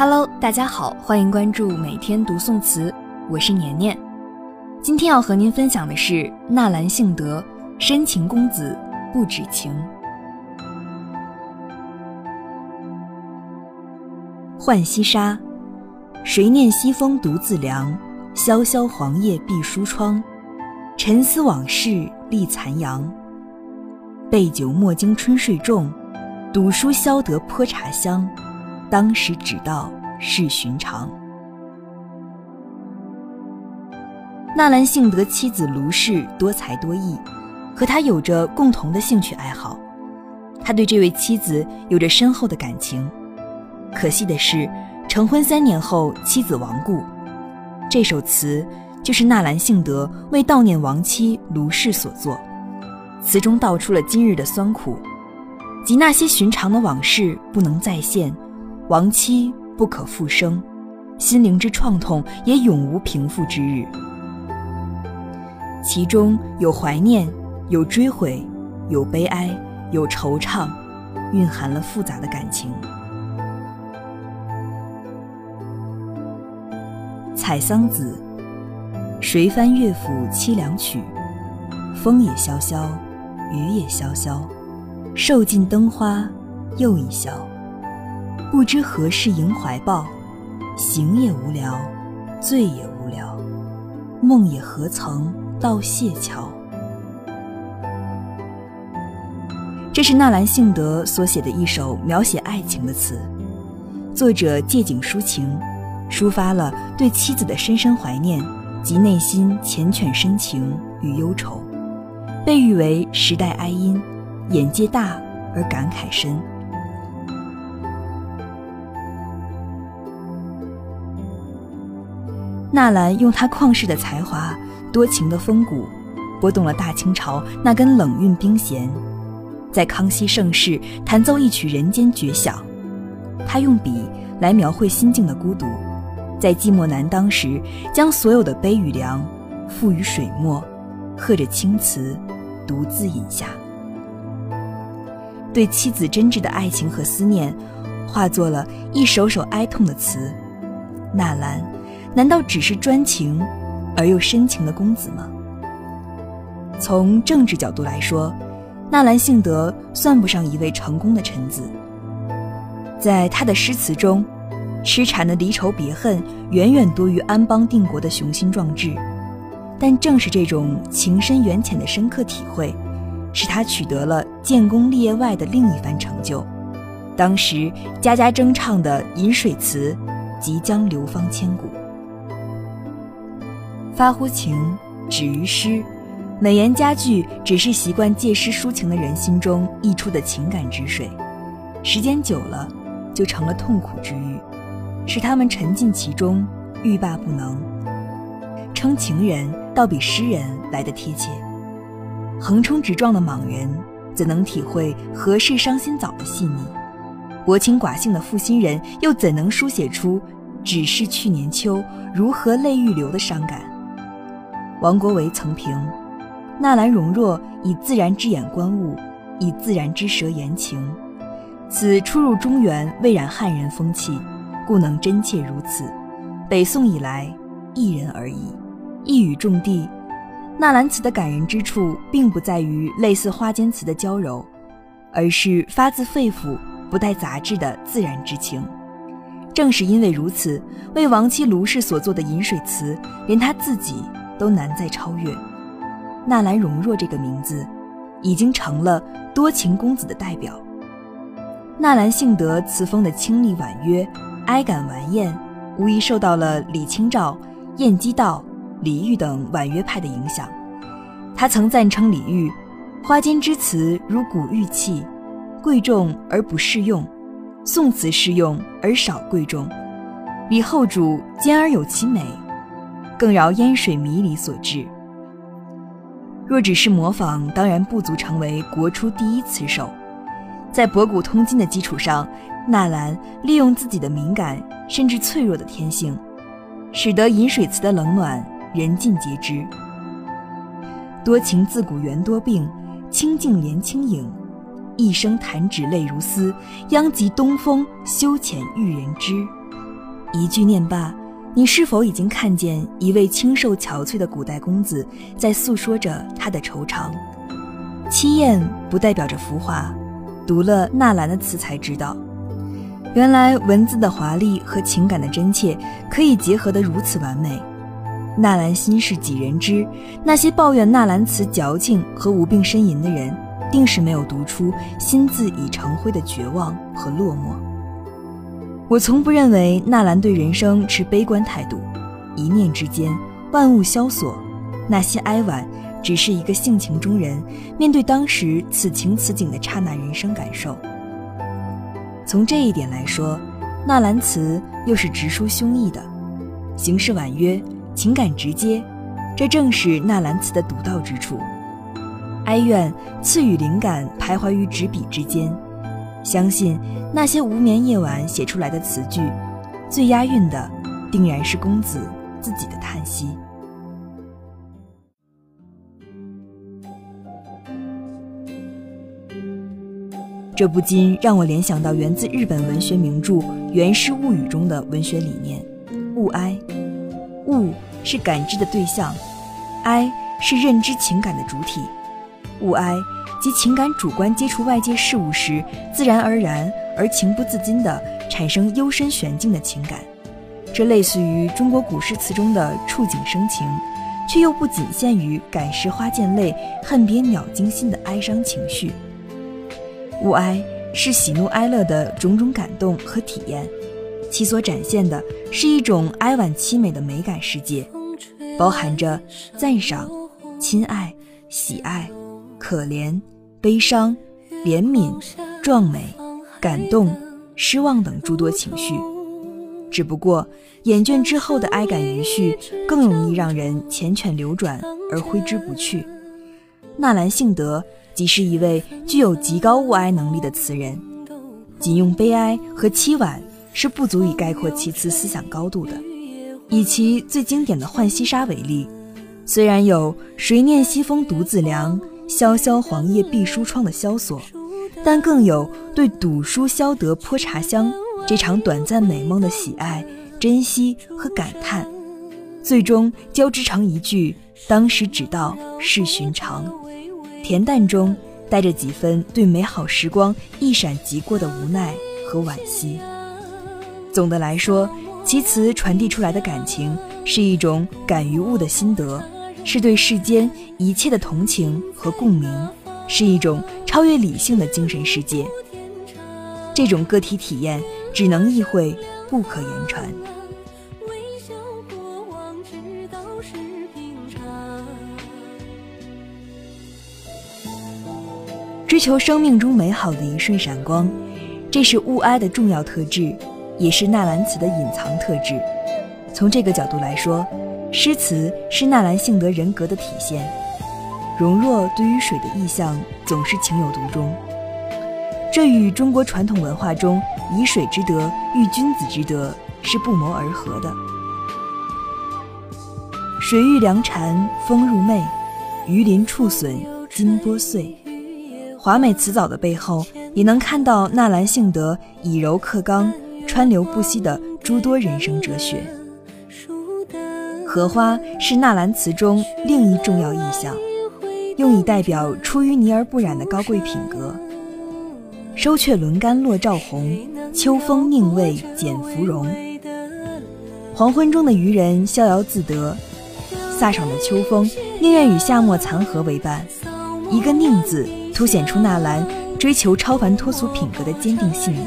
Hello，大家好，欢迎关注每天读宋词，我是年年。今天要和您分享的是纳兰性德深情公子不止情。浣溪沙，谁念西风独自凉？萧萧黄叶闭疏窗，沉思往事立残阳。备酒莫惊春睡重，赌书消得泼茶香。当时只道是寻常。纳兰性德妻子卢氏多才多艺，和他有着共同的兴趣爱好。他对这位妻子有着深厚的感情。可惜的是，成婚三年后妻子亡故。这首词就是纳兰性德为悼念亡妻卢氏所作。词中道出了今日的酸苦，及那些寻常的往事不能再现。亡妻不可复生，心灵之创痛也永无平复之日。其中有怀念，有追悔，有悲哀，有惆怅，蕴含了复杂的感情。《采桑子》谁翻乐府凄凉曲？风也萧萧，雨也萧萧，受尽灯花又一宵。不知何事萦怀抱，行也无聊，醉也无聊，梦也何曾到谢桥。这是纳兰性德所写的一首描写爱情的词，作者借景抒情，抒发了对妻子的深深怀念及内心缱绻深情与忧愁，被誉为时代哀音，眼界大而感慨深。纳兰用他旷世的才华、多情的风骨，拨动了大清朝那根冷韵冰弦，在康熙盛世弹奏一曲人间绝响。他用笔来描绘心境的孤独，在寂寞难当时，将所有的悲与凉付于水墨，和着青词，独自饮下。对妻子真挚的爱情和思念，化作了一首首哀痛的词。纳兰。难道只是专情而又深情的公子吗？从政治角度来说，纳兰性德算不上一位成功的臣子。在他的诗词中，痴缠的离愁别恨远远多于安邦定国的雄心壮志。但正是这种情深缘浅的深刻体会，使他取得了建功立业外的另一番成就。当时家家争唱的《饮水词》，即将流芳千古。发乎情，止于诗，美言佳句只是习惯借诗抒情的人心中溢出的情感之水，时间久了，就成了痛苦之欲，使他们沉浸其中，欲罢不能。称情人，倒比诗人来得贴切。横冲直撞的莽人，怎能体会何事伤心早的细腻？薄情寡性的负心人，又怎能书写出只是去年秋，如何泪欲流的伤感？王国维曾评：“纳兰容若以自然之眼观物，以自然之舌言情。此初入中原，未染汉人风气，故能真切如此。北宋以来，一人而已。一语中的。纳兰词的感人之处，并不在于类似花间词的娇柔，而是发自肺腑、不带杂质的自然之情。正是因为如此，为亡妻卢氏所作的饮水词，连他自己。”都难再超越。纳兰容若这个名字，已经成了多情公子的代表。纳兰性德词风的清丽婉约、哀感婉艳，无疑受到了李清照、晏几道、李煜等婉约派的影响。他曾赞称李煜：“花间之词如古玉器，贵重而不适用；宋词适用而少贵重。李后主兼而有其美。”更饶烟水迷离所致。若只是模仿，当然不足成为国初第一词手。在博古通今的基础上，纳兰利用自己的敏感甚至脆弱的天性，使得饮水词的冷暖人尽皆知。多情自古缘多病，清静怜清影。一生弹指泪如丝，殃及东风休遣玉人知。一句念罢，你是否已经看见一位清瘦憔悴的古代公子在诉说着他的惆怅？凄艳不代表着浮华，读了纳兰的词才知道，原来文字的华丽和情感的真切可以结合得如此完美。纳兰心事几人知？那些抱怨纳兰词矫情和无病呻吟的人，定是没有读出心字已成灰的绝望和落寞。我从不认为纳兰对人生持悲观态度，一念之间万物萧索，那些哀婉只是一个性情中人面对当时此情此景的刹那人生感受。从这一点来说，纳兰词又是直抒胸臆的，形式婉约，情感直接，这正是纳兰词的独到之处。哀怨赐予灵感徘徊于纸笔之间。相信那些无眠夜晚写出来的词句，最押韵的，定然是公子自己的叹息。这不禁让我联想到源自日本文学名著《源氏物语》中的文学理念：物哀。物是感知的对象，哀是认知情感的主体。物哀。即情感主观接触外界事物时，自然而然而情不自禁地产生幽深玄静的情感，这类似于中国古诗词中的触景生情，却又不仅限于感时花溅泪、恨别鸟惊心的哀伤情绪。物哀是喜怒哀乐的种种感动和体验，其所展现的是一种哀婉凄美的美感世界，包含着赞赏、亲爱、喜爱。可怜、悲伤、怜悯、壮美、感动、失望等诸多情绪，只不过厌倦之后的哀感余绪更容易让人缱绻流转而挥之不去。纳兰性德即是一位具有极高物哀能力的词人，仅用悲哀和凄婉是不足以概括其词思想高度的。以其最经典的《浣溪沙》为例，虽然有“谁念西风独自凉”。萧萧黄叶碧书窗的萧索，但更有对赌书消得泼茶香这场短暂美梦的喜爱、珍惜和感叹，最终交织成一句“当时只道是寻常”，恬淡中带着几分对美好时光一闪即过的无奈和惋惜。总的来说，其词传递出来的感情是一种感于物的心得。是对世间一切的同情和共鸣，是一种超越理性的精神世界。这种个体体验只能意会，不可言传。追求生命中美好的一瞬闪光，这是物哀的重要特质，也是纳兰词的隐藏特质。从这个角度来说。诗词是纳兰性德人格的体现。容若对于水的意象总是情有独钟，这与中国传统文化中以水之德喻君子之德是不谋而合的。水遇凉蝉，风入寐；鱼鳞触笋，金波碎。华美辞藻的背后，也能看到纳兰性德以柔克刚、川流不息的诸多人生哲学。荷花是纳兰词中另一重要意象，用以代表出淤泥而不染的高贵品格。收却轮干落照红，秋风宁为剪芙蓉。黄昏中的渔人逍遥自得，飒爽的秋风宁愿与夏末残荷为伴。一个“宁”字，凸显出纳兰追求超凡脱俗品格的坚定信念。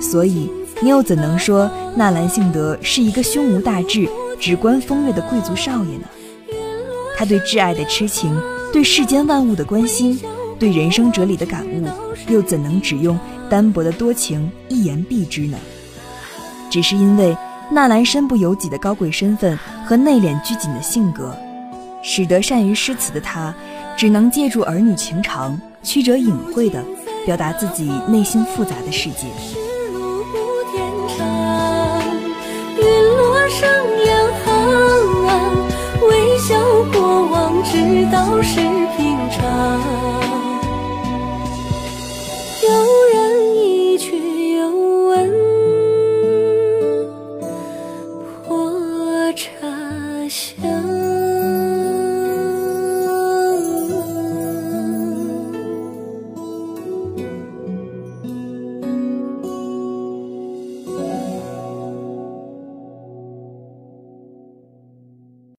所以。你又怎能说纳兰性德是一个胸无大志、只观风月的贵族少爷呢？他对挚爱的痴情，对世间万物的关心，对人生哲理的感悟，又怎能只用单薄的多情一言蔽之呢？只是因为纳兰身不由己的高贵身份和内敛拘谨的性格，使得善于诗词的他，只能借助儿女情长，曲折隐晦地表达自己内心复杂的世界。都是平常。